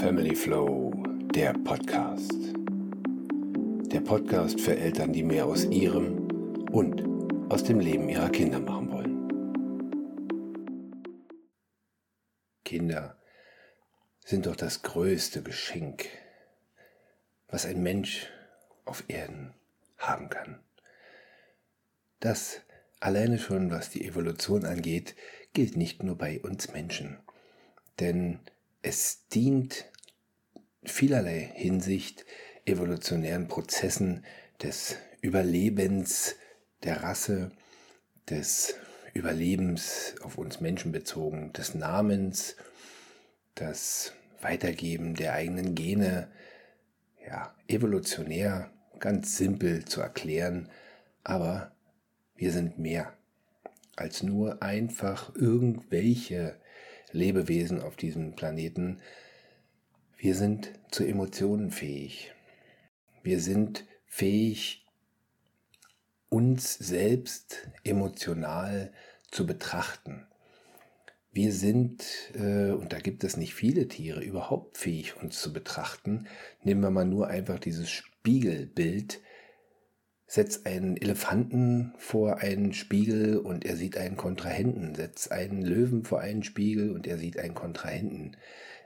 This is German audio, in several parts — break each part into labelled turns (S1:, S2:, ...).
S1: Family Flow, der Podcast. Der Podcast für Eltern, die mehr aus ihrem und aus dem Leben ihrer Kinder machen wollen. Kinder sind doch das größte Geschenk, was ein Mensch auf Erden haben kann. Das alleine schon, was die Evolution angeht, gilt nicht nur bei uns Menschen. Denn es dient vielerlei Hinsicht evolutionären Prozessen des Überlebens der Rasse, des Überlebens auf uns Menschen bezogen, des Namens, das Weitergeben der eigenen Gene, ja, evolutionär ganz simpel zu erklären, aber wir sind mehr als nur einfach irgendwelche Lebewesen auf diesem Planeten. Wir sind zu Emotionen fähig. Wir sind fähig, uns selbst emotional zu betrachten. Wir sind, äh, und da gibt es nicht viele Tiere, überhaupt fähig, uns zu betrachten. Nehmen wir mal nur einfach dieses Spiegelbild Setz einen Elefanten vor einen Spiegel und er sieht einen Kontrahenten. Setz einen Löwen vor einen Spiegel und er sieht einen Kontrahenten.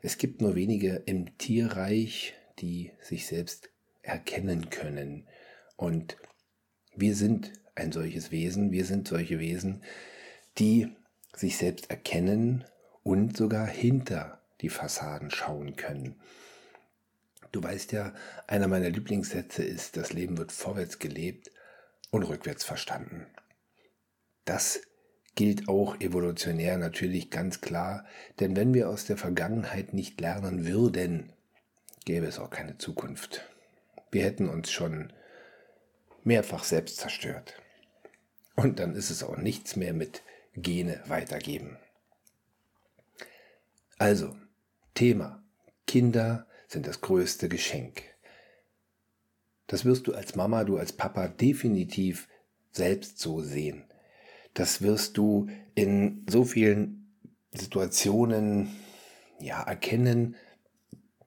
S1: Es gibt nur wenige im Tierreich, die sich selbst erkennen können. Und wir sind ein solches Wesen, wir sind solche Wesen, die sich selbst erkennen und sogar hinter die Fassaden schauen können. Du weißt ja, einer meiner Lieblingssätze ist, das Leben wird vorwärts gelebt und rückwärts verstanden. Das gilt auch evolutionär natürlich ganz klar, denn wenn wir aus der Vergangenheit nicht lernen würden, gäbe es auch keine Zukunft. Wir hätten uns schon mehrfach selbst zerstört. Und dann ist es auch nichts mehr mit Gene weitergeben. Also, Thema Kinder sind das größte Geschenk. Das wirst du als Mama, du als Papa definitiv selbst so sehen. Das wirst du in so vielen Situationen ja erkennen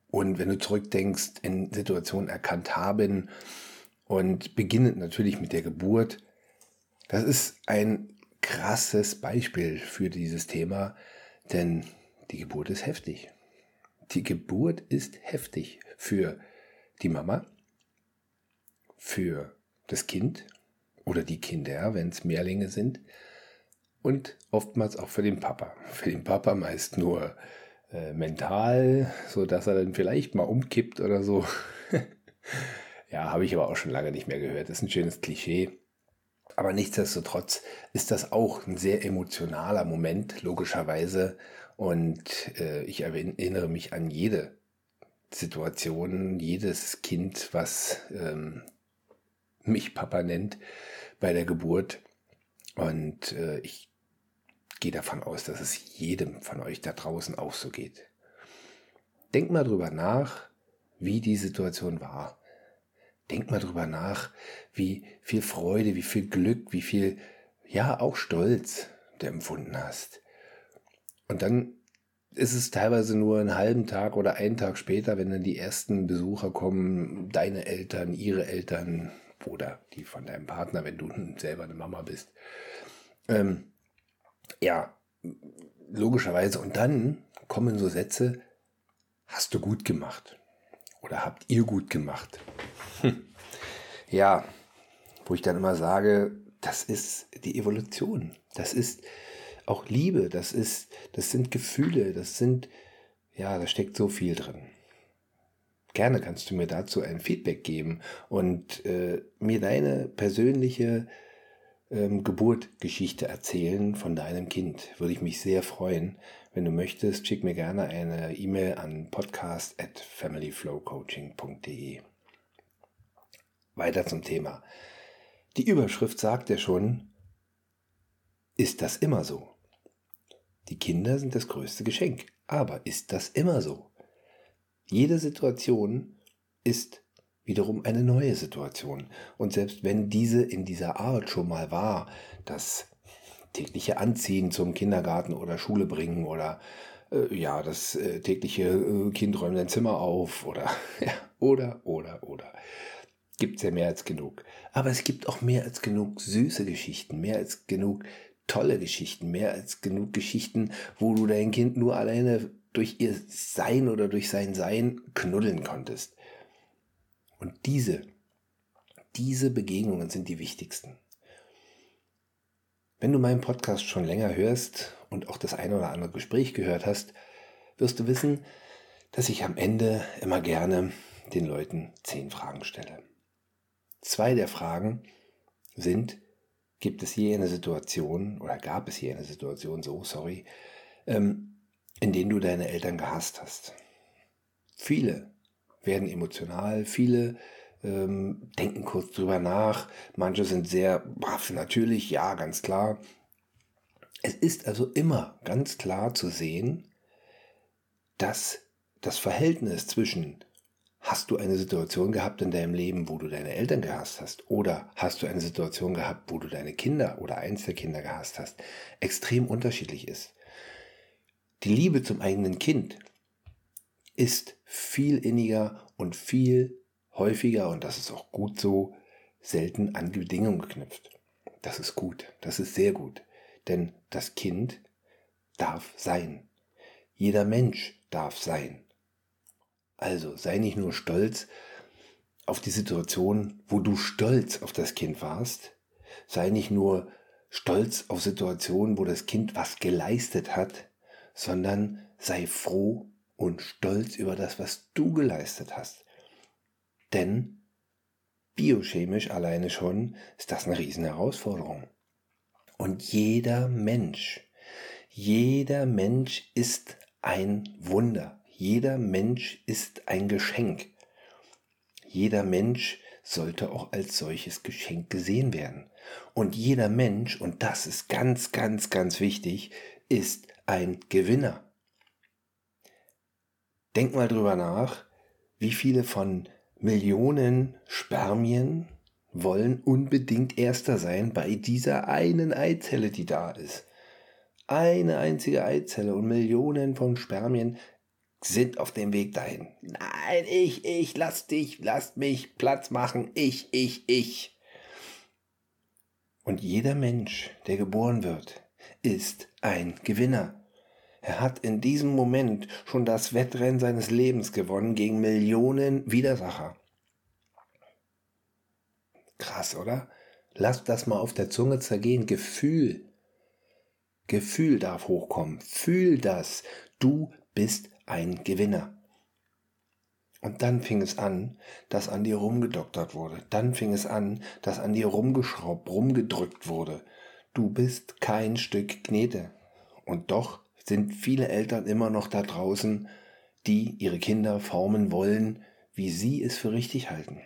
S1: und wenn du zurückdenkst, in Situationen erkannt haben und beginnend natürlich mit der Geburt. Das ist ein krasses Beispiel für dieses Thema, denn die Geburt ist heftig. Die Geburt ist heftig für die Mama, für das Kind oder die Kinder, wenn es Mehrlinge sind, und oftmals auch für den Papa. Für den Papa meist nur äh, mental, so dass er dann vielleicht mal umkippt oder so. ja, habe ich aber auch schon lange nicht mehr gehört. Das ist ein schönes Klischee. Aber nichtsdestotrotz ist das auch ein sehr emotionaler Moment, logischerweise. Und äh, ich erinnere mich an jede Situation, jedes Kind, was ähm, mich Papa nennt bei der Geburt. Und äh, ich gehe davon aus, dass es jedem von euch da draußen auch so geht. Denkt mal drüber nach, wie die Situation war. Denkt mal drüber nach, wie viel Freude, wie viel Glück, wie viel, ja, auch Stolz du empfunden hast. Und dann ist es teilweise nur einen halben Tag oder einen Tag später, wenn dann die ersten Besucher kommen, deine Eltern, ihre Eltern oder die von deinem Partner, wenn du selber eine Mama bist. Ähm, ja, logischerweise. Und dann kommen so Sätze, hast du gut gemacht oder habt ihr gut gemacht. Hm. Ja, wo ich dann immer sage, das ist die Evolution. Das ist auch Liebe, das ist, das sind Gefühle, das sind, ja, da steckt so viel drin. Gerne kannst du mir dazu ein Feedback geben und äh, mir deine persönliche ähm, Geburtgeschichte erzählen von deinem Kind. Würde ich mich sehr freuen. Wenn du möchtest, schick mir gerne eine E-Mail an podcast at familyflowcoaching.de. Weiter zum Thema. Die Überschrift sagt ja schon, ist das immer so? Die Kinder sind das größte Geschenk. Aber ist das immer so? Jede Situation ist wiederum eine neue Situation. Und selbst wenn diese in dieser Art schon mal war, das tägliche Anziehen zum Kindergarten oder Schule bringen oder äh, ja, das äh, tägliche äh, Kind räumt dein Zimmer auf oder, ja, oder, oder, oder. Gibt es ja mehr als genug. Aber es gibt auch mehr als genug süße Geschichten, mehr als genug tolle Geschichten, mehr als genug Geschichten, wo du dein Kind nur alleine durch ihr Sein oder durch sein Sein knuddeln konntest. Und diese, diese Begegnungen sind die wichtigsten. Wenn du meinen Podcast schon länger hörst und auch das eine oder andere Gespräch gehört hast, wirst du wissen, dass ich am Ende immer gerne den Leuten zehn Fragen stelle. Zwei der Fragen sind, gibt es je eine Situation oder gab es je eine Situation, so, sorry, ähm, in denen du deine Eltern gehasst hast? Viele werden emotional, viele ähm, denken kurz drüber nach, manche sind sehr brav, natürlich, ja, ganz klar. Es ist also immer ganz klar zu sehen, dass das Verhältnis zwischen Hast du eine Situation gehabt in deinem Leben, wo du deine Eltern gehasst hast? Oder hast du eine Situation gehabt, wo du deine Kinder oder eins der Kinder gehasst hast? Extrem unterschiedlich ist. Die Liebe zum eigenen Kind ist viel inniger und viel häufiger, und das ist auch gut so, selten an Bedingungen geknüpft. Das ist gut, das ist sehr gut, denn das Kind darf sein. Jeder Mensch darf sein. Also sei nicht nur stolz auf die Situation, wo du stolz auf das Kind warst, sei nicht nur stolz auf Situationen, wo das Kind was geleistet hat, sondern sei froh und stolz über das, was du geleistet hast. Denn biochemisch alleine schon ist das eine riesen Herausforderung. Und jeder Mensch, jeder Mensch ist ein Wunder. Jeder Mensch ist ein Geschenk. Jeder Mensch sollte auch als solches Geschenk gesehen werden. Und jeder Mensch, und das ist ganz, ganz, ganz wichtig, ist ein Gewinner. Denk mal drüber nach, wie viele von Millionen Spermien wollen unbedingt Erster sein bei dieser einen Eizelle, die da ist. Eine einzige Eizelle und Millionen von Spermien sind auf dem Weg dahin. Nein, ich, ich, lass dich, lass mich Platz machen, ich, ich, ich. Und jeder Mensch, der geboren wird, ist ein Gewinner. Er hat in diesem Moment schon das Wettrennen seines Lebens gewonnen gegen Millionen Widersacher. Krass, oder? Lass das mal auf der Zunge zergehen. Gefühl. Gefühl darf hochkommen. Fühl das. Du bist ein Gewinner. Und dann fing es an, dass an dir rumgedoktert wurde. Dann fing es an, dass an dir rumgeschraubt, rumgedrückt wurde. Du bist kein Stück Knete. Und doch sind viele Eltern immer noch da draußen, die ihre Kinder formen wollen, wie sie es für richtig halten.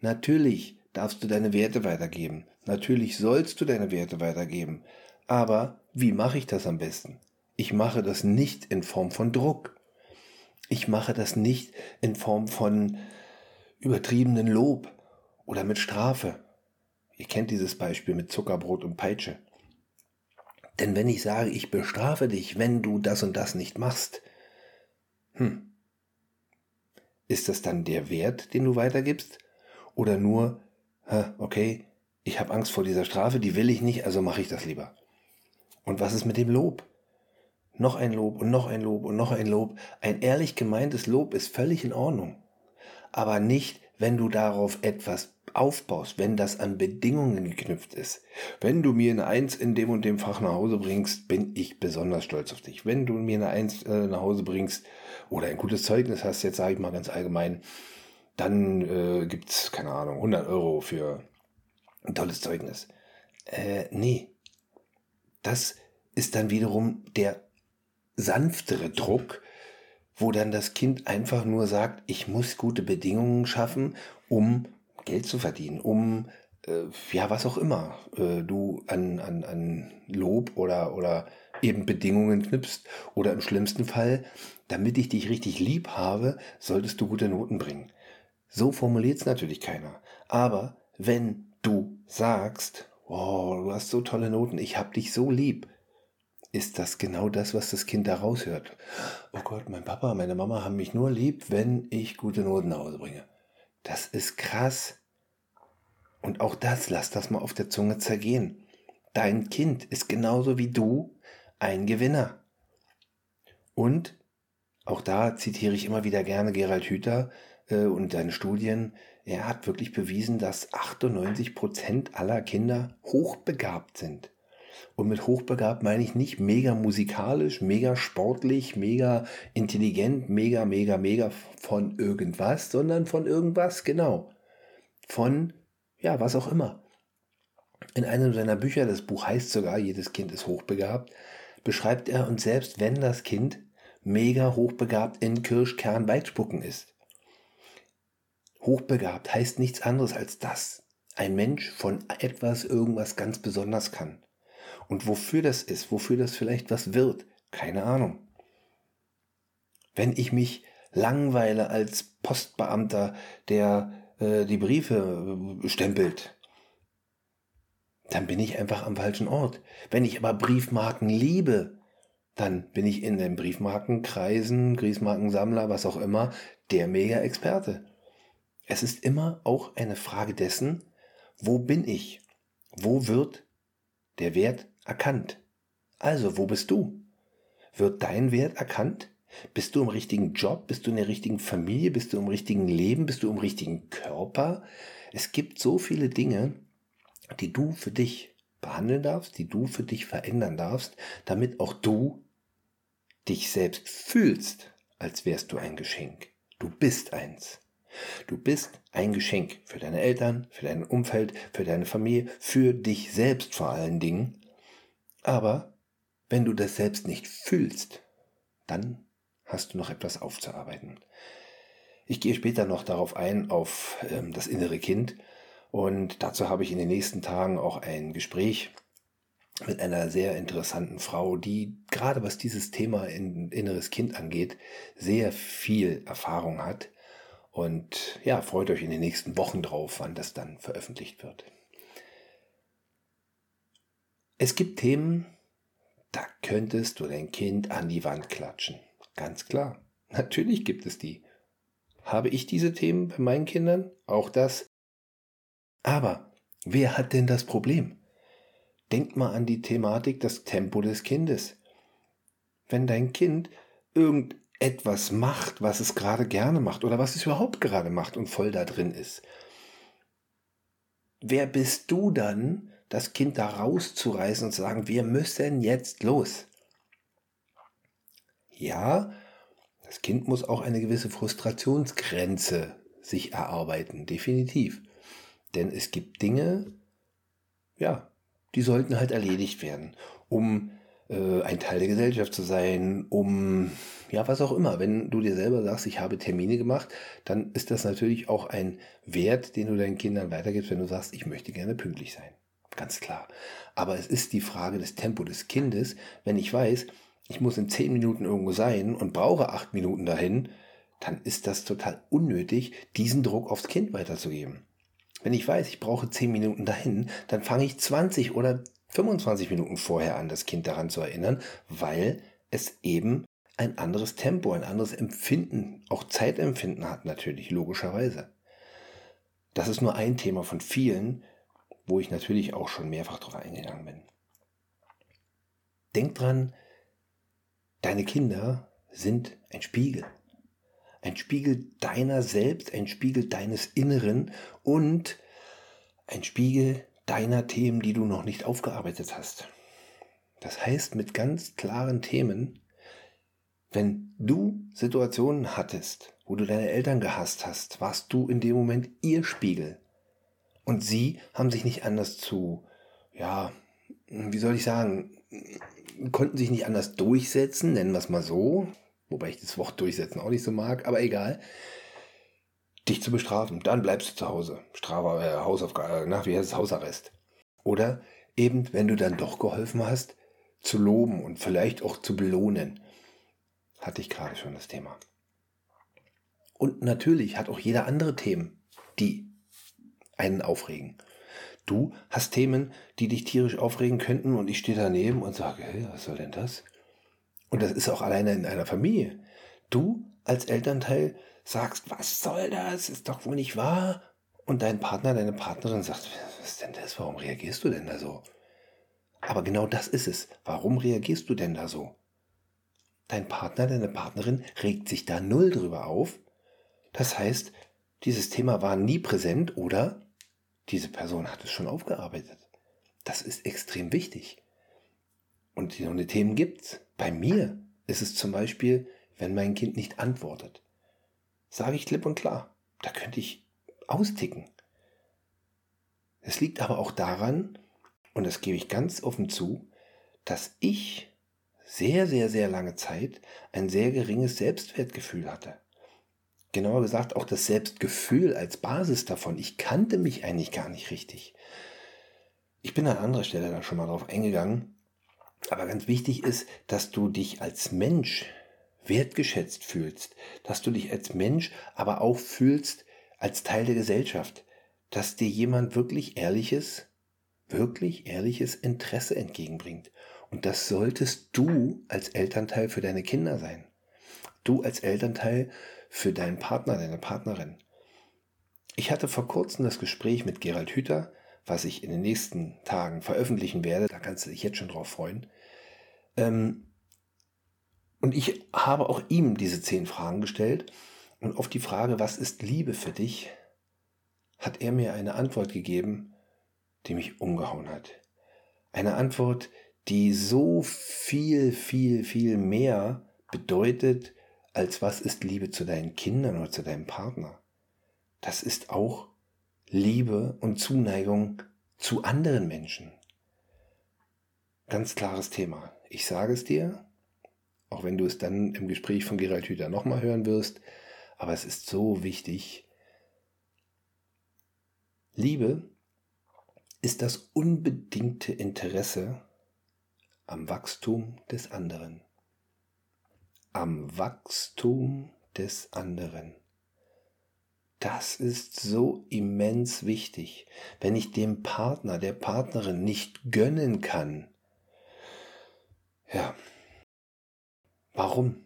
S1: Natürlich darfst du deine Werte weitergeben. Natürlich sollst du deine Werte weitergeben. Aber wie mache ich das am besten? Ich mache das nicht in Form von Druck. Ich mache das nicht in Form von übertriebenen Lob oder mit Strafe. Ihr kennt dieses Beispiel mit Zuckerbrot und Peitsche. Denn wenn ich sage, ich bestrafe dich, wenn du das und das nicht machst, hm, ist das dann der Wert, den du weitergibst? Oder nur, okay, ich habe Angst vor dieser Strafe, die will ich nicht, also mache ich das lieber. Und was ist mit dem Lob? Noch ein Lob und noch ein Lob und noch ein Lob. Ein ehrlich gemeintes Lob ist völlig in Ordnung. Aber nicht, wenn du darauf etwas aufbaust, wenn das an Bedingungen geknüpft ist. Wenn du mir eine Eins in dem und dem Fach nach Hause bringst, bin ich besonders stolz auf dich. Wenn du mir eine Eins äh, nach Hause bringst oder ein gutes Zeugnis hast, jetzt sage ich mal ganz allgemein, dann äh, gibt es, keine Ahnung, 100 Euro für ein tolles Zeugnis. Äh, nee. Das ist dann wiederum der sanftere Druck, wo dann das Kind einfach nur sagt, ich muss gute Bedingungen schaffen, um Geld zu verdienen, um äh, ja, was auch immer äh, du an, an, an Lob oder, oder eben Bedingungen knüpfst. Oder im schlimmsten Fall, damit ich dich richtig lieb habe, solltest du gute Noten bringen. So formuliert es natürlich keiner. Aber wenn du sagst, oh, du hast so tolle Noten, ich hab dich so lieb, ist das genau das, was das Kind da raushört. Oh Gott, mein Papa, meine Mama haben mich nur lieb, wenn ich gute Noten nach Hause bringe. Das ist krass. Und auch das, lass das mal auf der Zunge zergehen. Dein Kind ist genauso wie du ein Gewinner. Und auch da zitiere ich immer wieder gerne Gerald Hüther äh, und seine Studien. Er hat wirklich bewiesen, dass 98 Prozent aller Kinder hochbegabt sind. Und mit hochbegabt meine ich nicht mega musikalisch, mega sportlich, mega intelligent, mega, mega, mega von irgendwas, sondern von irgendwas, genau. Von, ja, was auch immer. In einem seiner Bücher, das Buch heißt sogar, jedes Kind ist hochbegabt, beschreibt er, und selbst wenn das Kind mega hochbegabt in Kirschkern Weitspucken ist. Hochbegabt heißt nichts anderes als das. Ein Mensch von etwas irgendwas ganz besonders kann. Und wofür das ist, wofür das vielleicht was wird, keine Ahnung. Wenn ich mich langweile als Postbeamter, der äh, die Briefe äh, stempelt, dann bin ich einfach am falschen Ort. Wenn ich aber Briefmarken liebe, dann bin ich in den Briefmarkenkreisen, Briefmarkensammler, was auch immer, der Mega-Experte. Es ist immer auch eine Frage dessen, wo bin ich? Wo wird der Wert erkannt? Also, wo bist du? Wird dein Wert erkannt? Bist du im richtigen Job? Bist du in der richtigen Familie? Bist du im richtigen Leben? Bist du im richtigen Körper? Es gibt so viele Dinge, die du für dich behandeln darfst, die du für dich verändern darfst, damit auch du dich selbst fühlst, als wärst du ein Geschenk. Du bist eins. Du bist ein Geschenk für deine Eltern, für dein Umfeld, für deine Familie, für dich selbst vor allen Dingen. Aber wenn du das selbst nicht fühlst, dann hast du noch etwas aufzuarbeiten. Ich gehe später noch darauf ein, auf ähm, das innere Kind. Und dazu habe ich in den nächsten Tagen auch ein Gespräch mit einer sehr interessanten Frau, die gerade was dieses Thema in inneres Kind angeht, sehr viel Erfahrung hat. Und ja, freut euch in den nächsten Wochen drauf, wann das dann veröffentlicht wird. Es gibt Themen, da könntest du dein Kind an die Wand klatschen. Ganz klar. Natürlich gibt es die. Habe ich diese Themen bei meinen Kindern? Auch das. Aber wer hat denn das Problem? Denk mal an die Thematik, das Tempo des Kindes. Wenn dein Kind irgendetwas macht, was es gerade gerne macht oder was es überhaupt gerade macht und voll da drin ist, wer bist du dann, das Kind da rauszureißen und zu sagen, wir müssen jetzt los? Ja, das Kind muss auch eine gewisse Frustrationsgrenze sich erarbeiten, definitiv. Denn es gibt Dinge, ja, die sollten halt erledigt werden, um äh, ein Teil der Gesellschaft zu sein, um ja, was auch immer. Wenn du dir selber sagst, ich habe Termine gemacht, dann ist das natürlich auch ein Wert, den du deinen Kindern weitergibst, wenn du sagst, ich möchte gerne pünktlich sein. Ganz klar. Aber es ist die Frage des Tempo des Kindes. Wenn ich weiß, ich muss in zehn Minuten irgendwo sein und brauche acht Minuten dahin, dann ist das total unnötig, diesen Druck aufs Kind weiterzugeben. Wenn ich weiß, ich brauche 10 Minuten dahin, dann fange ich 20 oder 25 Minuten vorher an, das Kind daran zu erinnern, weil es eben ein anderes Tempo, ein anderes Empfinden, auch Zeitempfinden hat natürlich, logischerweise. Das ist nur ein Thema von vielen, wo ich natürlich auch schon mehrfach drauf eingegangen bin. Denk dran, deine Kinder sind ein Spiegel ein Spiegel deiner selbst, ein Spiegel deines Inneren und ein Spiegel deiner Themen, die du noch nicht aufgearbeitet hast. Das heißt, mit ganz klaren Themen, wenn du Situationen hattest, wo du deine Eltern gehasst hast, warst du in dem Moment ihr Spiegel. Und sie haben sich nicht anders zu, ja, wie soll ich sagen, konnten sich nicht anders durchsetzen, nennen wir es mal so, wobei ich das Wort durchsetzen auch nicht so mag, aber egal, dich zu bestrafen. Dann bleibst du zu Hause. Strafe, äh, Hausaufgabe, nach wie heißt es Hausarrest. Oder eben, wenn du dann doch geholfen hast, zu loben und vielleicht auch zu belohnen. Hatte ich gerade schon das Thema. Und natürlich hat auch jeder andere Themen, die einen aufregen. Du hast Themen, die dich tierisch aufregen könnten und ich stehe daneben und sage, hey, was soll denn das? Und das ist auch alleine in einer Familie. Du als Elternteil sagst, was soll das? Ist doch wohl nicht wahr. Und dein Partner, deine Partnerin sagt, was ist denn das? Warum reagierst du denn da so? Aber genau das ist es. Warum reagierst du denn da so? Dein Partner, deine Partnerin regt sich da null drüber auf. Das heißt, dieses Thema war nie präsent oder diese Person hat es schon aufgearbeitet. Das ist extrem wichtig. Und so eine Themen gibt's. Bei mir ist es zum Beispiel, wenn mein Kind nicht antwortet. Sage ich klipp und klar. Da könnte ich austicken. Es liegt aber auch daran, und das gebe ich ganz offen zu, dass ich sehr, sehr, sehr lange Zeit ein sehr geringes Selbstwertgefühl hatte. Genauer gesagt auch das Selbstgefühl als Basis davon. Ich kannte mich eigentlich gar nicht richtig. Ich bin an anderer Stelle da schon mal drauf eingegangen. Aber ganz wichtig ist, dass du dich als Mensch wertgeschätzt fühlst, dass du dich als Mensch aber auch fühlst als Teil der Gesellschaft, dass dir jemand wirklich ehrliches, wirklich ehrliches Interesse entgegenbringt. Und das solltest du als Elternteil für deine Kinder sein. Du als Elternteil für deinen Partner, deine Partnerin. Ich hatte vor kurzem das Gespräch mit Gerald Hüther, was ich in den nächsten Tagen veröffentlichen werde. Da kannst du dich jetzt schon drauf freuen. Ähm, und ich habe auch ihm diese zehn Fragen gestellt. Und auf die Frage, was ist Liebe für dich, hat er mir eine Antwort gegeben, die mich umgehauen hat. Eine Antwort, die so viel, viel, viel mehr bedeutet, als was ist Liebe zu deinen Kindern oder zu deinem Partner. Das ist auch Liebe und Zuneigung zu anderen Menschen. Ganz klares Thema. Ich sage es dir, auch wenn du es dann im Gespräch von Gerald Hüther nochmal hören wirst, aber es ist so wichtig. Liebe ist das unbedingte Interesse am Wachstum des anderen. Am Wachstum des anderen. Das ist so immens wichtig. Wenn ich dem Partner, der Partnerin nicht gönnen kann, ja, warum?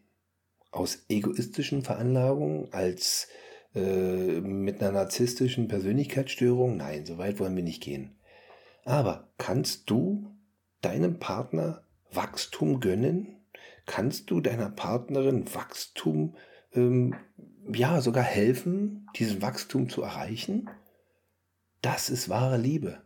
S1: Aus egoistischen Veranlagungen, als äh, mit einer narzisstischen Persönlichkeitsstörung? Nein, so weit wollen wir nicht gehen. Aber kannst du deinem Partner Wachstum gönnen? Kannst du deiner Partnerin Wachstum, ähm, ja, sogar helfen, diesen Wachstum zu erreichen? Das ist wahre Liebe.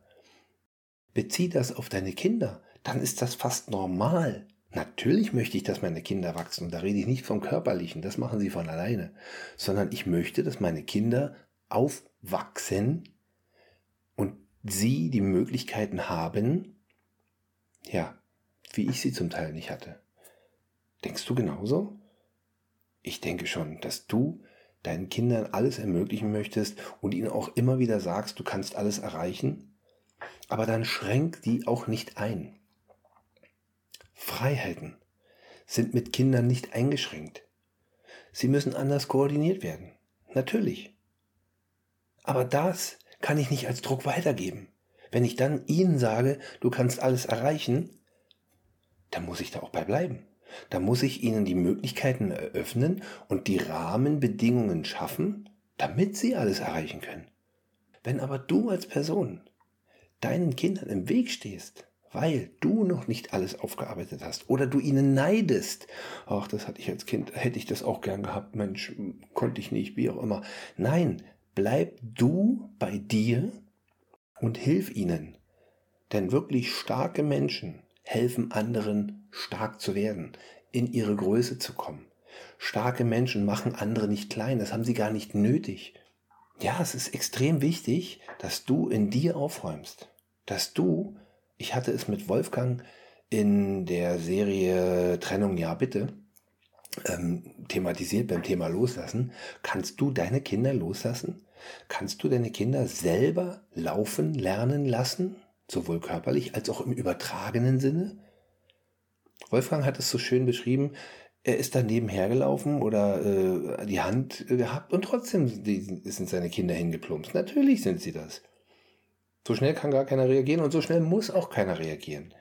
S1: Bezieh das auf deine Kinder, dann ist das fast normal. Natürlich möchte ich, dass meine Kinder wachsen. Und da rede ich nicht vom Körperlichen, das machen sie von alleine. Sondern ich möchte, dass meine Kinder aufwachsen sie die Möglichkeiten haben, ja, wie ich sie zum Teil nicht hatte. Denkst du genauso? Ich denke schon, dass du deinen Kindern alles ermöglichen möchtest und ihnen auch immer wieder sagst, du kannst alles erreichen, aber dann schränk die auch nicht ein. Freiheiten sind mit Kindern nicht eingeschränkt. Sie müssen anders koordiniert werden. Natürlich. Aber das kann ich nicht als Druck weitergeben. Wenn ich dann ihnen sage, du kannst alles erreichen, dann muss ich da auch bei bleiben. Da muss ich ihnen die Möglichkeiten eröffnen und die Rahmenbedingungen schaffen, damit sie alles erreichen können. Wenn aber du als Person deinen Kindern im Weg stehst, weil du noch nicht alles aufgearbeitet hast oder du ihnen neidest. Ach, das hatte ich als Kind, hätte ich das auch gern gehabt, Mensch, konnte ich nicht, wie auch immer. Nein, bleib du bei dir und hilf ihnen. Denn wirklich starke Menschen helfen anderen stark zu werden, in ihre Größe zu kommen. Starke Menschen machen andere nicht klein, das haben sie gar nicht nötig. Ja, es ist extrem wichtig, dass du in dir aufräumst, dass du, ich hatte es mit Wolfgang in der Serie Trennung ja bitte, ähm, thematisiert beim Thema Loslassen, kannst du deine Kinder loslassen? Kannst du deine Kinder selber laufen lernen lassen, sowohl körperlich als auch im übertragenen Sinne? Wolfgang hat es so schön beschrieben, er ist daneben hergelaufen oder äh, die Hand gehabt und trotzdem sind seine Kinder hingeplumpst. Natürlich sind sie das. So schnell kann gar keiner reagieren und so schnell muss auch keiner reagieren.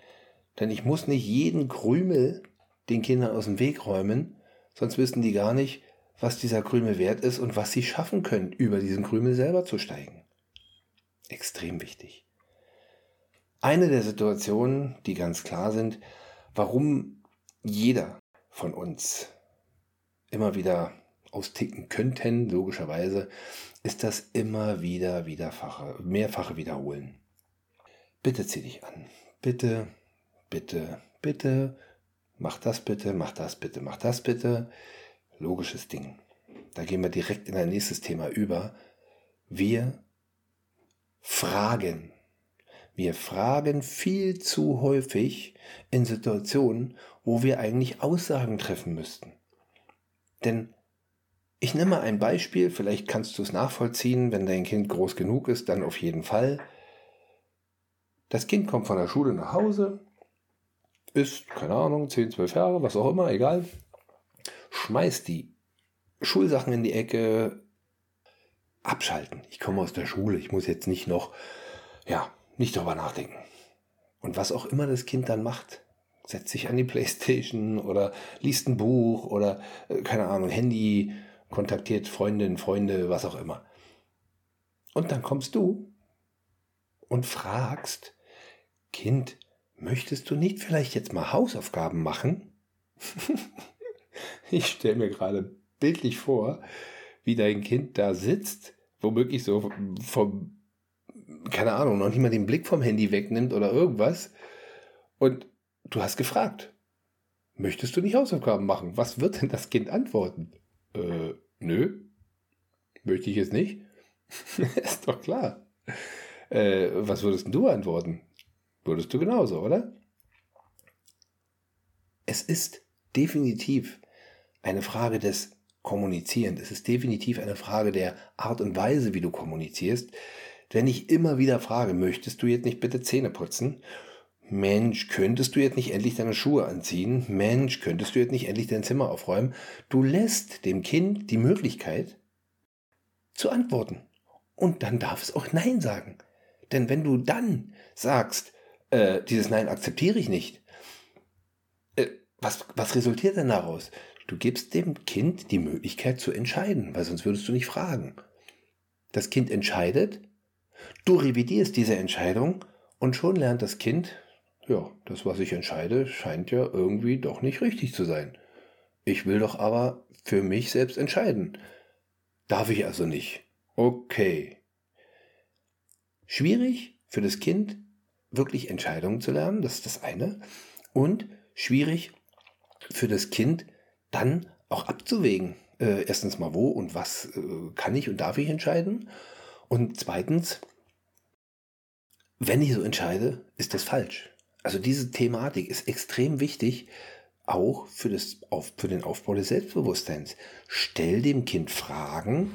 S1: Denn ich muss nicht jeden Krümel den Kindern aus dem Weg räumen, sonst wissen die gar nicht, was dieser Krümel wert ist und was sie schaffen können, über diesen Krümel selber zu steigen. Extrem wichtig. Eine der Situationen, die ganz klar sind, warum jeder von uns immer wieder austicken könnten, logischerweise, ist das immer wieder wiederfache, mehrfache Wiederholen. Bitte zieh dich an. Bitte, bitte, bitte, mach das bitte, mach das bitte, mach das bitte. Logisches Ding. Da gehen wir direkt in ein nächstes Thema über. Wir fragen. Wir fragen viel zu häufig in Situationen, wo wir eigentlich Aussagen treffen müssten. Denn ich nehme mal ein Beispiel, vielleicht kannst du es nachvollziehen, wenn dein Kind groß genug ist, dann auf jeden Fall. Das Kind kommt von der Schule nach Hause, ist, keine Ahnung, 10, 12 Jahre, was auch immer, egal, schmeißt die Schulsachen in die Ecke, abschalten. Ich komme aus der Schule, ich muss jetzt nicht noch, ja, nicht darüber nachdenken. Und was auch immer das Kind dann macht, setzt sich an die Playstation oder liest ein Buch oder, äh, keine Ahnung, Handy, kontaktiert Freundinnen, Freunde, was auch immer. Und dann kommst du und fragst, Kind, möchtest du nicht vielleicht jetzt mal Hausaufgaben machen? ich stelle mir gerade bildlich vor, wie dein Kind da sitzt, womöglich so vom, keine Ahnung, noch nicht mal den Blick vom Handy wegnimmt oder irgendwas. Und du hast gefragt, möchtest du nicht Hausaufgaben machen? Was wird denn das Kind antworten? Äh, nö, möchte ich jetzt nicht. ist doch klar. Äh, was würdest du antworten? Würdest du genauso, oder? Es ist definitiv eine Frage des Kommunizierens. Es ist definitiv eine Frage der Art und Weise, wie du kommunizierst. Wenn ich immer wieder frage, möchtest du jetzt nicht bitte Zähne putzen? Mensch, könntest du jetzt nicht endlich deine Schuhe anziehen? Mensch, könntest du jetzt nicht endlich dein Zimmer aufräumen? Du lässt dem Kind die Möglichkeit zu antworten. Und dann darf es auch Nein sagen. Denn wenn du dann sagst, äh, dieses Nein akzeptiere ich nicht. Äh, was, was resultiert denn daraus? Du gibst dem Kind die Möglichkeit zu entscheiden, weil sonst würdest du nicht fragen. Das Kind entscheidet, du revidierst diese Entscheidung und schon lernt das Kind, ja, das, was ich entscheide, scheint ja irgendwie doch nicht richtig zu sein. Ich will doch aber für mich selbst entscheiden. Darf ich also nicht. Okay. Schwierig für das Kind, wirklich Entscheidungen zu lernen, das ist das eine. Und schwierig für das Kind, dann auch abzuwägen. Äh, erstens mal, wo und was äh, kann ich und darf ich entscheiden? Und zweitens, wenn ich so entscheide, ist das falsch. Also diese Thematik ist extrem wichtig, auch für, das, auf, für den Aufbau des Selbstbewusstseins. Stell dem Kind Fragen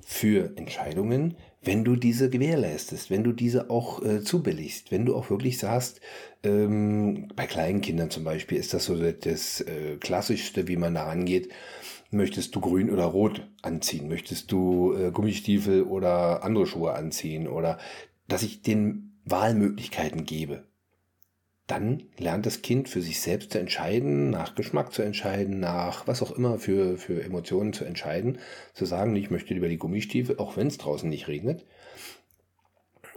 S1: für Entscheidungen, wenn du diese gewährleistest, wenn du diese auch äh, zubilligst, wenn du auch wirklich sagst, ähm, bei kleinen Kindern zum Beispiel ist das so das äh, Klassischste, wie man da angeht. Möchtest du grün oder rot anziehen? Möchtest du äh, Gummistiefel oder andere Schuhe anziehen? Oder dass ich den Wahlmöglichkeiten gebe. Dann lernt das Kind für sich selbst zu entscheiden, nach Geschmack zu entscheiden, nach was auch immer für, für Emotionen zu entscheiden, zu sagen, ich möchte lieber die Gummistiefel, auch wenn es draußen nicht regnet.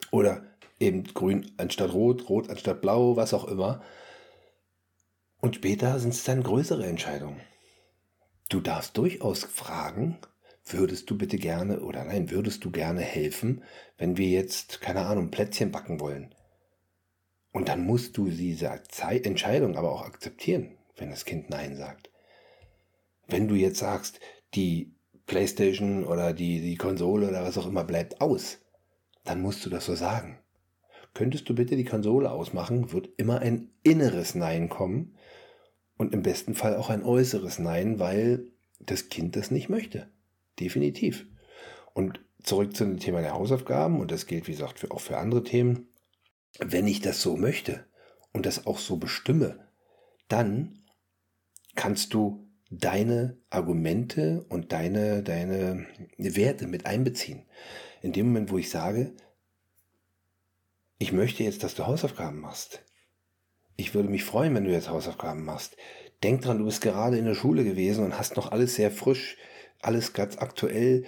S1: Oder eben grün anstatt rot, rot anstatt blau, was auch immer. Und später sind es dann größere Entscheidungen. Du darfst durchaus fragen, würdest du bitte gerne oder nein, würdest du gerne helfen, wenn wir jetzt, keine Ahnung, Plätzchen backen wollen? Und dann musst du diese Entscheidung aber auch akzeptieren, wenn das Kind Nein sagt. Wenn du jetzt sagst, die Playstation oder die, die Konsole oder was auch immer bleibt aus, dann musst du das so sagen. Könntest du bitte die Konsole ausmachen, wird immer ein inneres Nein kommen und im besten Fall auch ein äußeres Nein, weil das Kind das nicht möchte. Definitiv. Und zurück zu dem Thema der Hausaufgaben, und das gilt, wie gesagt, für, auch für andere Themen wenn ich das so möchte und das auch so bestimme, dann kannst du deine Argumente und deine, deine Werte mit einbeziehen. In dem Moment, wo ich sage, ich möchte jetzt, dass du Hausaufgaben machst. Ich würde mich freuen, wenn du jetzt Hausaufgaben machst. Denk dran, du bist gerade in der Schule gewesen und hast noch alles sehr frisch, alles ganz aktuell,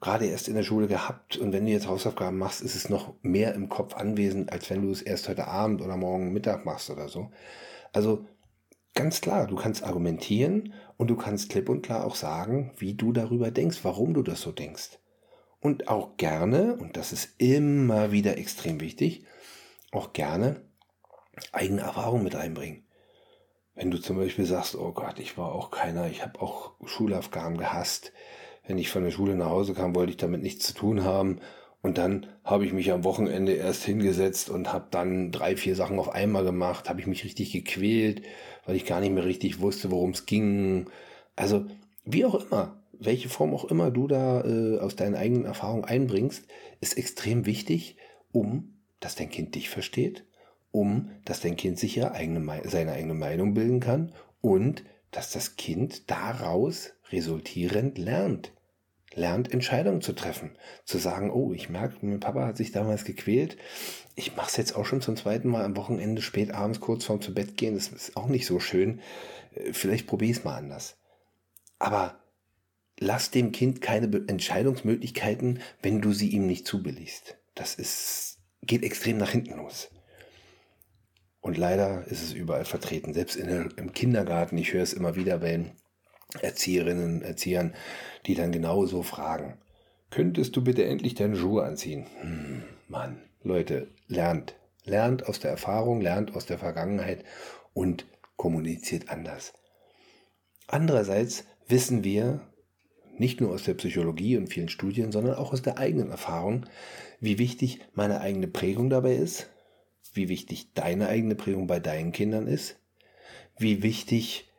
S1: gerade erst in der Schule gehabt. Und wenn du jetzt Hausaufgaben machst, ist es noch mehr im Kopf anwesend, als wenn du es erst heute Abend oder morgen Mittag machst oder so. Also ganz klar, du kannst argumentieren und du kannst klipp und klar auch sagen, wie du darüber denkst, warum du das so denkst. Und auch gerne, und das ist immer wieder extrem wichtig, auch gerne eigene Erfahrungen mit einbringen. Wenn du zum Beispiel sagst, oh Gott, ich war auch keiner, ich habe auch Schulaufgaben gehasst. Wenn ich von der Schule nach Hause kam, wollte ich damit nichts zu tun haben. Und dann habe ich mich am Wochenende erst hingesetzt und habe dann drei, vier Sachen auf einmal gemacht, habe ich mich richtig gequält, weil ich gar nicht mehr richtig wusste, worum es ging. Also wie auch immer, welche Form auch immer du da äh, aus deinen eigenen Erfahrungen einbringst, ist extrem wichtig, um dass dein Kind dich versteht um dass dein Kind sich ja eigene, seine eigene Meinung bilden kann und dass das Kind daraus resultierend lernt. Lernt Entscheidungen zu treffen. Zu sagen, oh, ich merke, mein Papa hat sich damals gequält. Ich mache es jetzt auch schon zum zweiten Mal am Wochenende, spät abends, kurz vorm zu Bett gehen. Das ist auch nicht so schön. Äh, vielleicht probier es mal anders. Aber lass dem Kind keine Entscheidungsmöglichkeiten, wenn du sie ihm nicht zubilligst. Das ist, geht extrem nach hinten los. Und leider ist es überall vertreten, selbst der, im Kindergarten. Ich höre es immer wieder bei Erzieherinnen, Erziehern, die dann genauso fragen. Könntest du bitte endlich deine Schuhe anziehen? Hm, Mann, Leute, lernt. Lernt aus der Erfahrung, lernt aus der Vergangenheit und kommuniziert anders. Andererseits wissen wir, nicht nur aus der Psychologie und vielen Studien, sondern auch aus der eigenen Erfahrung, wie wichtig meine eigene Prägung dabei ist, wie wichtig deine eigene Prägung bei deinen Kindern ist, wie wichtig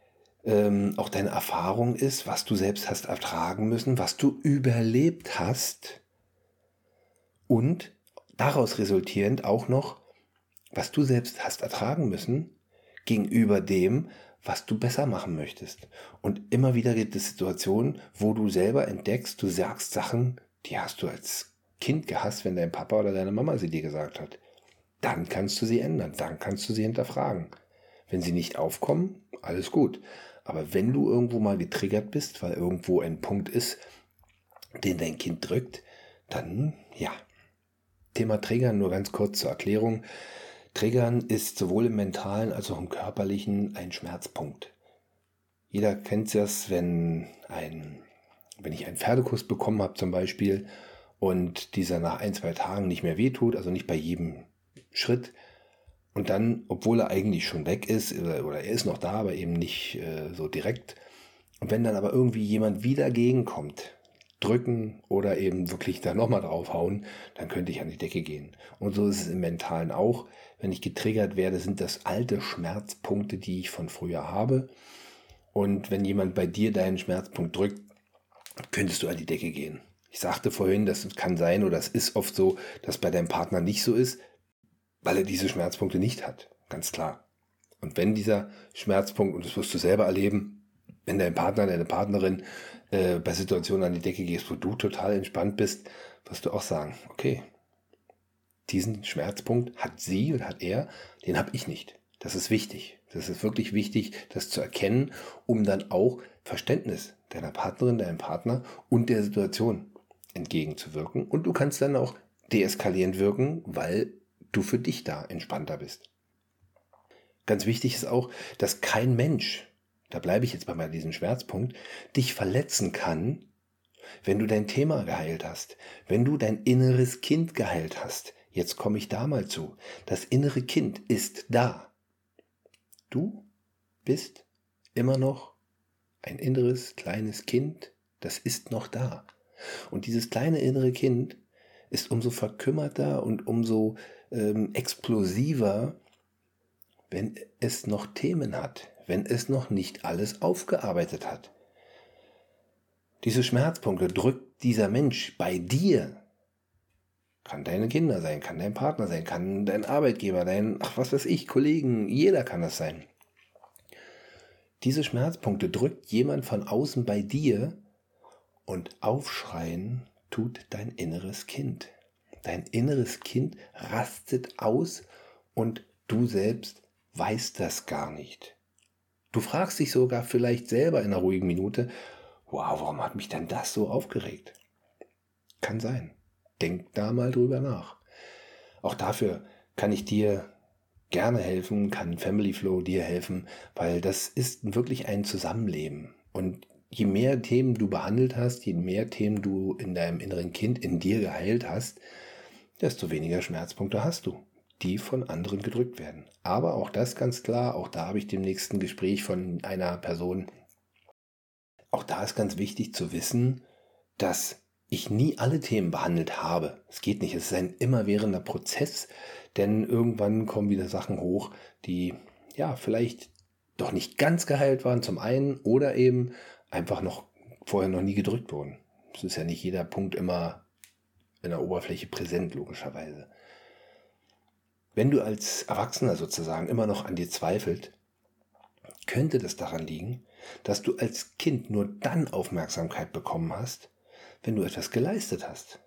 S1: ähm, auch deine Erfahrung ist, was du selbst hast ertragen müssen, was du überlebt hast und daraus resultierend auch noch, was du selbst hast ertragen müssen gegenüber dem, was du besser machen möchtest. Und immer wieder gibt es Situationen, wo du selber entdeckst, du sagst Sachen, die hast du als Kind gehasst, wenn dein Papa oder deine Mama sie dir gesagt hat dann kannst du sie ändern, dann kannst du sie hinterfragen. Wenn sie nicht aufkommen, alles gut. Aber wenn du irgendwo mal getriggert bist, weil irgendwo ein Punkt ist, den dein Kind drückt, dann ja. Thema Triggern nur ganz kurz zur Erklärung. Triggern ist sowohl im mentalen als auch im körperlichen ein Schmerzpunkt. Jeder kennt es, wenn ein, wenn ich einen Pferdekuss bekommen habe zum Beispiel und dieser nach ein, zwei Tagen nicht mehr wehtut, also nicht bei jedem Schritt und dann, obwohl er eigentlich schon weg ist oder, er ist noch da, aber eben nicht äh, so direkt. Und wenn dann aber irgendwie jemand wieder gegenkommt, drücken oder eben wirklich da nochmal draufhauen, dann könnte ich an die Decke gehen. Und so ist es im Mentalen auch. Wenn ich getriggert werde, sind das alte Schmerzpunkte, die ich von früher habe. Und wenn jemand bei dir deinen Schmerzpunkt drückt, könntest du an die Decke gehen. Ich sagte vorhin, das kann sein oder es ist oft so, dass bei deinem Partner nicht so ist weil er diese Schmerzpunkte nicht hat. Ganz klar. Und wenn dieser Schmerzpunkt, und das wirst du selber erleben, wenn dein Partner, deine Partnerin äh, bei Situationen an die Decke gehst, wo du total entspannt bist, wirst du auch sagen, okay, diesen Schmerzpunkt hat sie oder hat er, den habe ich nicht. Das ist wichtig. Das ist wirklich wichtig, das zu erkennen, um dann auch Verständnis deiner Partnerin, deinem Partner und der Situation entgegenzuwirken. Und du kannst dann auch deeskalierend wirken, weil du für dich da entspannter bist. Ganz wichtig ist auch, dass kein Mensch, da bleibe ich jetzt bei diesem Schmerzpunkt, dich verletzen kann, wenn du dein Thema geheilt hast, wenn du dein inneres Kind geheilt hast. Jetzt komme ich da mal zu. Das innere Kind ist da. Du bist immer noch ein inneres kleines Kind, das ist noch da. Und dieses kleine innere Kind ist umso verkümmerter und umso ähm, explosiver, wenn es noch Themen hat, wenn es noch nicht alles aufgearbeitet hat. Diese Schmerzpunkte drückt dieser Mensch bei dir. Kann deine Kinder sein, kann dein Partner sein, kann dein Arbeitgeber, dein, ach was weiß ich, Kollegen, jeder kann das sein. Diese Schmerzpunkte drückt jemand von außen bei dir und aufschreien tut dein inneres Kind. Dein inneres Kind rastet aus und du selbst weißt das gar nicht. Du fragst dich sogar vielleicht selber in einer ruhigen Minute, wow, warum hat mich denn das so aufgeregt? Kann sein. Denk da mal drüber nach. Auch dafür kann ich dir gerne helfen, kann Family Flow dir helfen, weil das ist wirklich ein Zusammenleben. Und je mehr Themen du behandelt hast, je mehr Themen du in deinem inneren Kind, in dir geheilt hast, desto weniger Schmerzpunkte hast du, die von anderen gedrückt werden. Aber auch das ganz klar, auch da habe ich demnächst ein Gespräch von einer Person. Auch da ist ganz wichtig zu wissen, dass ich nie alle Themen behandelt habe. Es geht nicht, es ist ein immerwährender Prozess, denn irgendwann kommen wieder Sachen hoch, die ja vielleicht doch nicht ganz geheilt waren zum einen oder eben einfach noch vorher noch nie gedrückt wurden. Es ist ja nicht jeder Punkt immer in der Oberfläche präsent, logischerweise. Wenn du als Erwachsener sozusagen immer noch an dir zweifelt, könnte das daran liegen, dass du als Kind nur dann Aufmerksamkeit bekommen hast, wenn du etwas geleistet hast.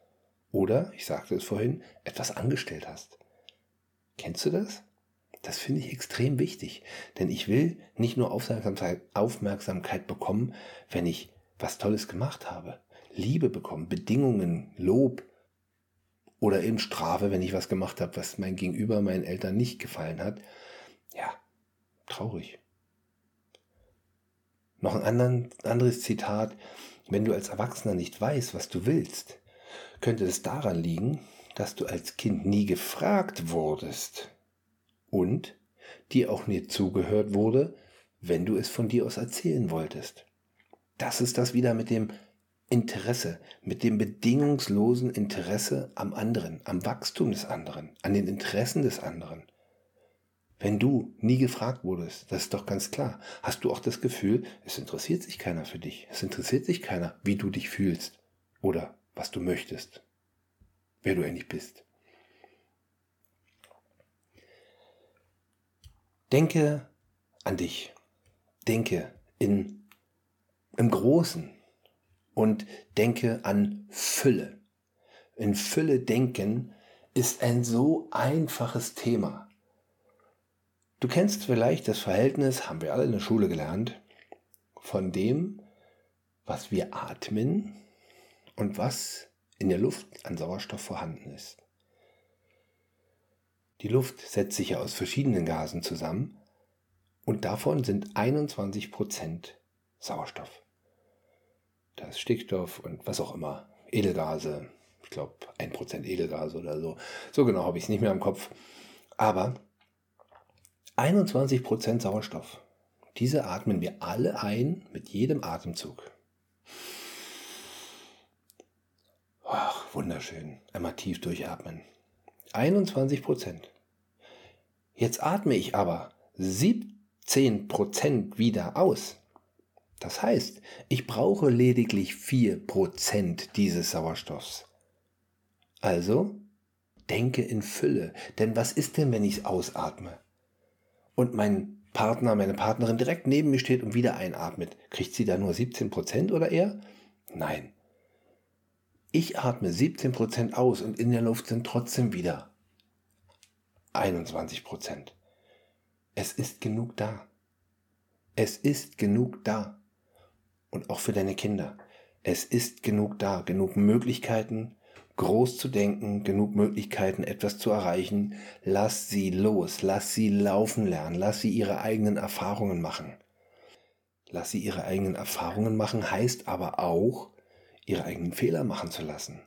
S1: Oder, ich sagte es vorhin, etwas angestellt hast. Kennst du das? Das finde ich extrem wichtig, denn ich will nicht nur Aufmerksamkeit, Aufmerksamkeit bekommen, wenn ich was Tolles gemacht habe. Liebe bekommen, Bedingungen, Lob oder eben Strafe, wenn ich was gemacht habe, was mein Gegenüber, meinen Eltern nicht gefallen hat. Ja, traurig. Noch ein anderes Zitat. Wenn du als Erwachsener nicht weißt, was du willst, könnte es daran liegen, dass du als Kind nie gefragt wurdest und dir auch nie zugehört wurde, wenn du es von dir aus erzählen wolltest. Das ist das wieder mit dem Interesse, mit dem bedingungslosen Interesse am anderen, am Wachstum des anderen, an den Interessen des anderen. Wenn du nie gefragt wurdest, das ist doch ganz klar, hast du auch das Gefühl, es interessiert sich keiner für dich. Es interessiert sich keiner, wie du dich fühlst oder was du möchtest, wer du eigentlich bist. Denke an dich. Denke in, im Großen und denke an Fülle. In Fülle denken ist ein so einfaches Thema. Du kennst vielleicht das Verhältnis, haben wir alle in der Schule gelernt, von dem, was wir atmen und was in der Luft an Sauerstoff vorhanden ist. Die Luft setzt sich ja aus verschiedenen Gasen zusammen und davon sind 21% Sauerstoff. Da ist Stickstoff und was auch immer, Edelgase, ich glaube 1% Edelgase oder so. So genau habe ich es nicht mehr im Kopf. Aber 21% Sauerstoff. Diese atmen wir alle ein mit jedem Atemzug. Ach, wunderschön. Einmal tief durchatmen. 21%. Jetzt atme ich aber 17% wieder aus. Das heißt, ich brauche lediglich 4% dieses Sauerstoffs. Also, denke in Fülle. Denn was ist denn, wenn ich es ausatme? und mein Partner, meine Partnerin direkt neben mir steht und wieder einatmet, kriegt sie da nur 17% oder eher? Nein. Ich atme 17% aus und in der Luft sind trotzdem wieder 21%. Es ist genug da. Es ist genug da. Und auch für deine Kinder. Es ist genug da. Genug Möglichkeiten, groß zu denken, genug Möglichkeiten, etwas zu erreichen. Lass sie los, lass sie laufen lernen, lass sie ihre eigenen Erfahrungen machen. Lass sie ihre eigenen Erfahrungen machen, heißt aber auch, ihre eigenen Fehler machen zu lassen.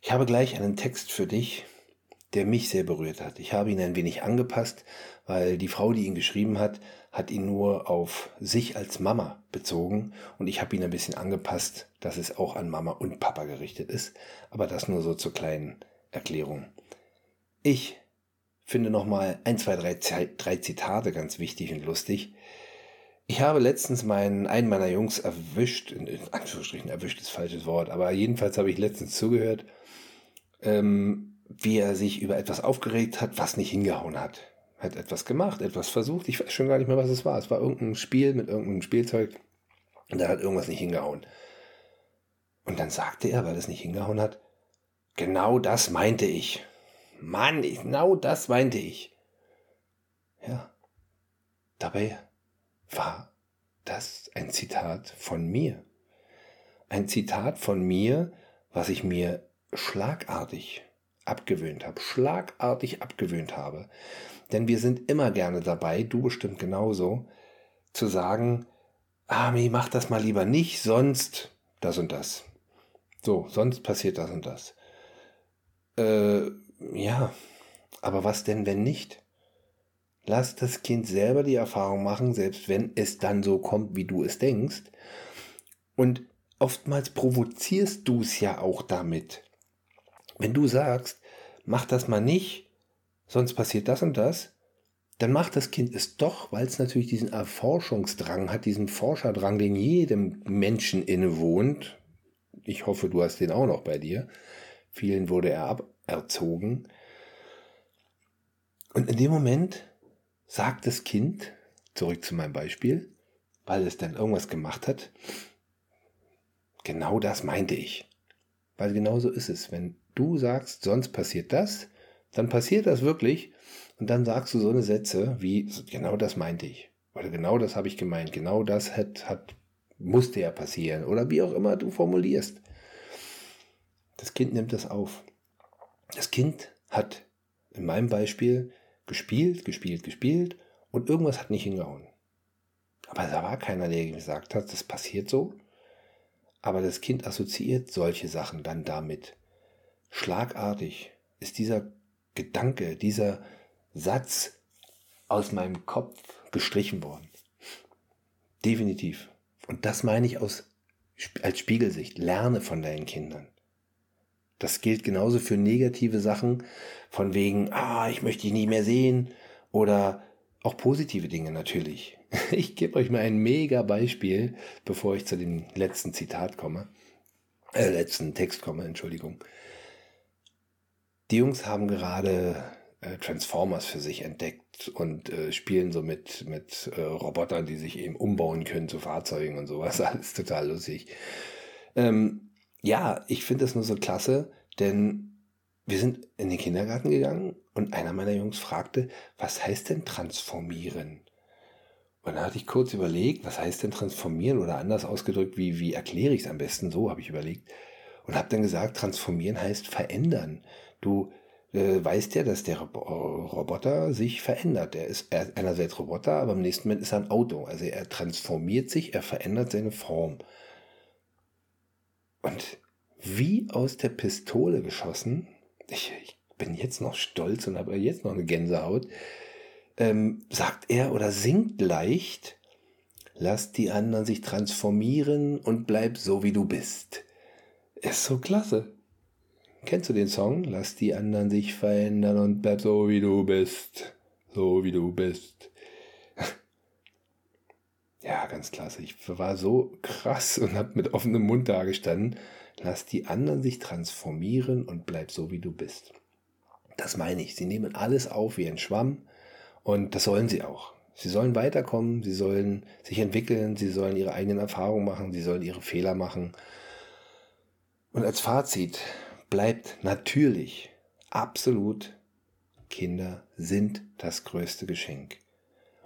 S1: Ich habe gleich einen Text für dich, der mich sehr berührt hat. Ich habe ihn ein wenig angepasst, weil die Frau, die ihn geschrieben hat, hat ihn nur auf sich als Mama bezogen und ich habe ihn ein bisschen angepasst, dass es auch an Mama und Papa gerichtet ist. Aber das nur so zur kleinen Erklärung. Ich finde nochmal ein, zwei, drei, drei Zitate ganz wichtig und lustig. Ich habe letztens meinen, einen meiner Jungs erwischt, in Anführungsstrichen erwischt ist falsches Wort, aber jedenfalls habe ich letztens zugehört, ähm, wie er sich über etwas aufgeregt hat, was nicht hingehauen hat hat etwas gemacht, etwas versucht. Ich weiß schon gar nicht mehr, was es war. Es war irgendein Spiel mit irgendeinem Spielzeug und da hat irgendwas nicht hingehauen. Und dann sagte er, weil es nicht hingehauen hat, genau das meinte ich. Mann, genau das meinte ich. Ja, dabei war das ein Zitat von mir. Ein Zitat von mir, was ich mir schlagartig abgewöhnt habe, schlagartig abgewöhnt habe. Denn wir sind immer gerne dabei, du bestimmt genauso, zu sagen, Ami, mach das mal lieber nicht, sonst das und das. So, sonst passiert das und das. Äh, ja, aber was denn, wenn nicht? Lass das Kind selber die Erfahrung machen, selbst wenn es dann so kommt, wie du es denkst. Und oftmals provozierst du es ja auch damit. Wenn du sagst, mach das mal nicht, sonst passiert das und das, dann macht das Kind es doch, weil es natürlich diesen Erforschungsdrang hat, diesen Forscherdrang, den jedem Menschen innewohnt. Ich hoffe, du hast den auch noch bei dir. Vielen wurde er aberzogen. Und in dem Moment sagt das Kind, zurück zu meinem Beispiel, weil es dann irgendwas gemacht hat, genau das meinte ich. Weil genau so ist es. Wenn du sagst, sonst passiert das, dann passiert das wirklich und dann sagst du so eine Sätze wie, genau das meinte ich. Oder genau das habe ich gemeint. Genau das hat, hat, musste ja passieren. Oder wie auch immer du formulierst. Das Kind nimmt das auf. Das Kind hat in meinem Beispiel gespielt, gespielt, gespielt und irgendwas hat nicht hingehauen. Aber da war keiner, der gesagt hat, das passiert so. Aber das Kind assoziiert solche Sachen dann damit. Schlagartig ist dieser Gedanke, dieser Satz aus meinem Kopf gestrichen worden. Definitiv. Und das meine ich aus, als Spiegelsicht. Lerne von deinen Kindern. Das gilt genauso für negative Sachen, von wegen, ah, ich möchte dich nie mehr sehen, oder auch positive Dinge natürlich. Ich gebe euch mal ein mega Beispiel, bevor ich zu dem letzten Zitat komme, äh, letzten Text komme, Entschuldigung. Die Jungs haben gerade äh, Transformers für sich entdeckt und äh, spielen so mit, mit äh, Robotern, die sich eben umbauen können zu Fahrzeugen und sowas. Alles total lustig. Ähm, ja, ich finde das nur so klasse, denn wir sind in den Kindergarten gegangen und einer meiner Jungs fragte, was heißt denn transformieren? Und da hatte ich kurz überlegt, was heißt denn transformieren oder anders ausgedrückt, wie, wie erkläre ich es am besten? So habe ich überlegt und habe dann gesagt, transformieren heißt verändern. Du äh, weißt ja, dass der äh, Roboter sich verändert. Er ist einerseits Roboter, aber im nächsten Moment ist er ein Auto. Also er transformiert sich, er verändert seine Form. Und wie aus der Pistole geschossen, ich, ich bin jetzt noch stolz und habe jetzt noch eine Gänsehaut, ähm, sagt er oder singt leicht, lass die anderen sich transformieren und bleib so, wie du bist. Ist so klasse. Kennst du den Song? Lass die anderen sich verändern und bleib so wie du bist. So wie du bist. ja, ganz klasse. Ich war so krass und hab mit offenem Mund da gestanden. Lass die anderen sich transformieren und bleib so wie du bist. Das meine ich. Sie nehmen alles auf wie ein Schwamm und das sollen sie auch. Sie sollen weiterkommen, sie sollen sich entwickeln, sie sollen ihre eigenen Erfahrungen machen, sie sollen ihre Fehler machen. Und als Fazit bleibt natürlich absolut, Kinder sind das größte Geschenk.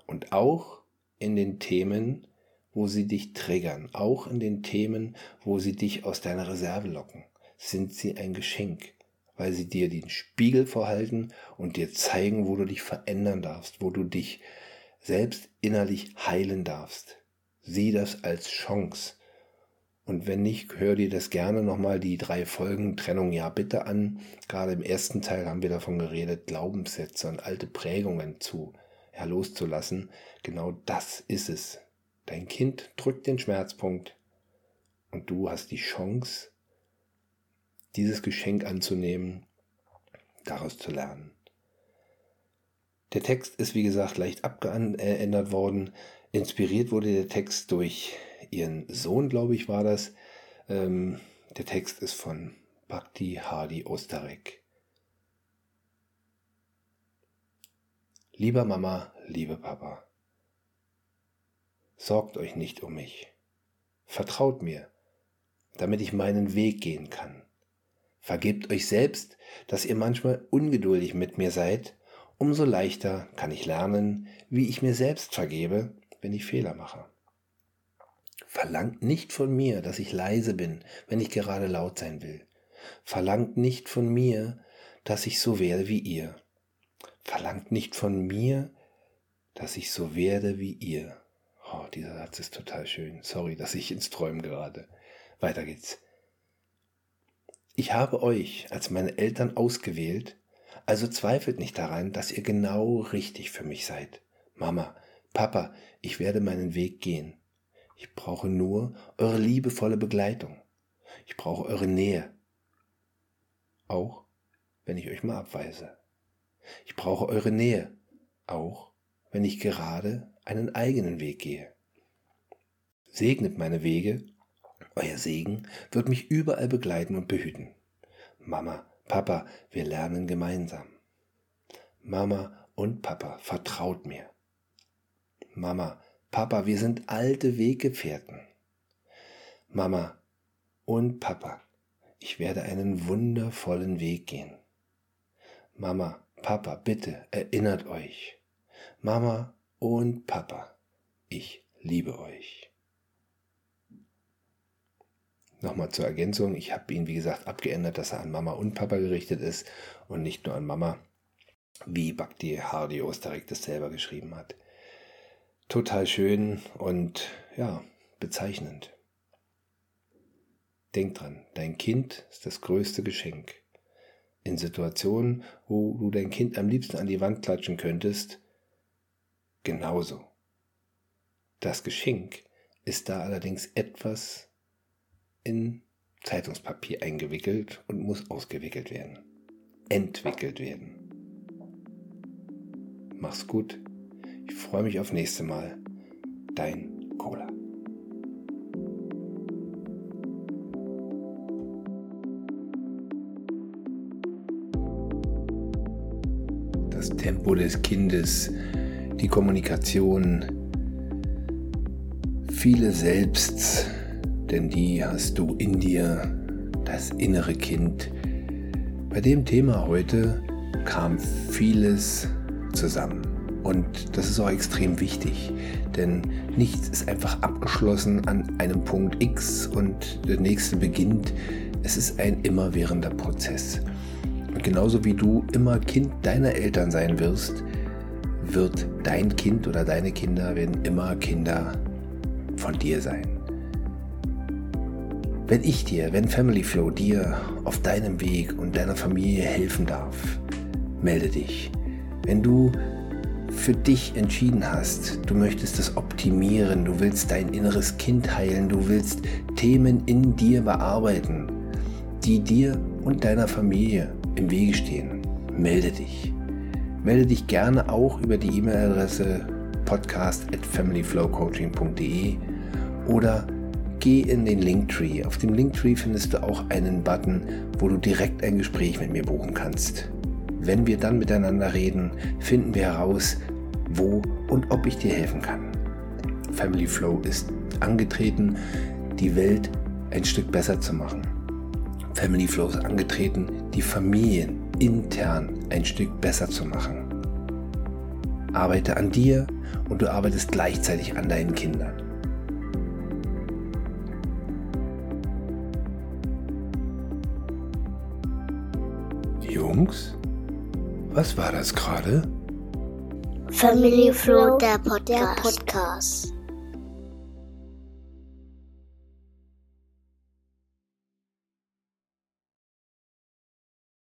S1: Und auch in den Themen, wo sie dich triggern, auch in den Themen, wo sie dich aus deiner Reserve locken, sind sie ein Geschenk, weil sie dir den Spiegel vorhalten und dir zeigen, wo du dich verändern darfst, wo du dich selbst innerlich heilen darfst. Sieh das als Chance und wenn nicht, hör dir das gerne nochmal die drei Folgen Trennung ja bitte an. Gerade im ersten Teil haben wir davon geredet, Glaubenssätze und alte Prägungen zu ja, loszulassen. Genau das ist es. Dein Kind drückt den Schmerzpunkt und du hast die Chance, dieses Geschenk anzunehmen, daraus zu lernen. Der Text ist wie gesagt leicht abgeändert worden. Inspiriert wurde der Text durch ihren Sohn, glaube ich, war das. Ähm, der Text ist von Bhakti Hadi Osterek. Lieber Mama, liebe Papa, sorgt euch nicht um mich. Vertraut mir, damit ich meinen Weg gehen kann. Vergebt euch selbst, dass ihr manchmal ungeduldig mit mir seid. Umso leichter kann ich lernen, wie ich mir selbst vergebe, wenn ich Fehler mache. Verlangt nicht von mir, dass ich leise bin, wenn ich gerade laut sein will. Verlangt nicht von mir, dass ich so werde wie ihr. Verlangt nicht von mir, dass ich so werde wie ihr. Oh, dieser Satz ist total schön. Sorry, dass ich ins Träumen gerate. Weiter geht's. Ich habe euch als meine Eltern ausgewählt, also zweifelt nicht daran, dass ihr genau richtig für mich seid. Mama, Papa, ich werde meinen Weg gehen. Ich brauche nur eure liebevolle Begleitung. Ich brauche eure Nähe. Auch wenn ich euch mal abweise. Ich brauche eure Nähe. Auch wenn ich gerade einen eigenen Weg gehe. Segnet meine Wege. Euer Segen wird mich überall begleiten und behüten. Mama, Papa, wir lernen gemeinsam. Mama und Papa, vertraut mir. Mama, Papa, wir sind alte Weggefährten. Mama und Papa, ich werde einen wundervollen Weg gehen. Mama, Papa, bitte erinnert euch. Mama und Papa, ich liebe euch. Nochmal zur Ergänzung, ich habe ihn wie gesagt abgeändert, dass er an Mama und Papa gerichtet ist und nicht nur an Mama, wie Bhakti Hardios direkt das selber geschrieben hat total schön und ja, bezeichnend. Denk dran, dein Kind ist das größte Geschenk. In Situationen, wo du dein Kind am liebsten an die Wand klatschen könntest, genauso. Das Geschenk ist da allerdings etwas in Zeitungspapier eingewickelt und muss ausgewickelt werden. Entwickelt werden. Mach's gut. Ich freue mich auf nächste Mal. Dein Cola. Das Tempo des Kindes, die Kommunikation, viele Selbst, denn die hast du in dir, das innere Kind. Bei dem Thema heute kam vieles zusammen. Und das ist auch extrem wichtig, denn nichts ist einfach abgeschlossen an einem Punkt X und der nächste beginnt. Es ist ein immerwährender Prozess. Und genauso wie du immer Kind deiner Eltern sein wirst, wird dein Kind oder deine Kinder werden immer Kinder von dir sein. Wenn ich dir, wenn Family Flow dir auf deinem Weg und deiner Familie helfen darf, melde dich. Wenn du für dich entschieden hast, du möchtest es optimieren, du willst dein inneres Kind heilen, du willst Themen in dir bearbeiten, die dir und deiner Familie im Wege stehen, melde dich. Melde dich gerne auch über die E-Mail-Adresse podcast at familyflowcoaching.de oder geh in den Linktree. Auf dem Linktree findest du auch einen Button, wo du direkt ein Gespräch mit mir buchen kannst. Wenn wir dann miteinander reden, finden wir heraus, wo und ob ich dir helfen kann. Family Flow ist angetreten, die Welt ein Stück besser zu machen. Family Flow ist angetreten, die Familien intern ein Stück besser zu machen. Arbeite an dir und du arbeitest gleichzeitig an deinen Kindern. Jungs? Was war das gerade?
S2: Family Flow, der Podcast. Der Podcast.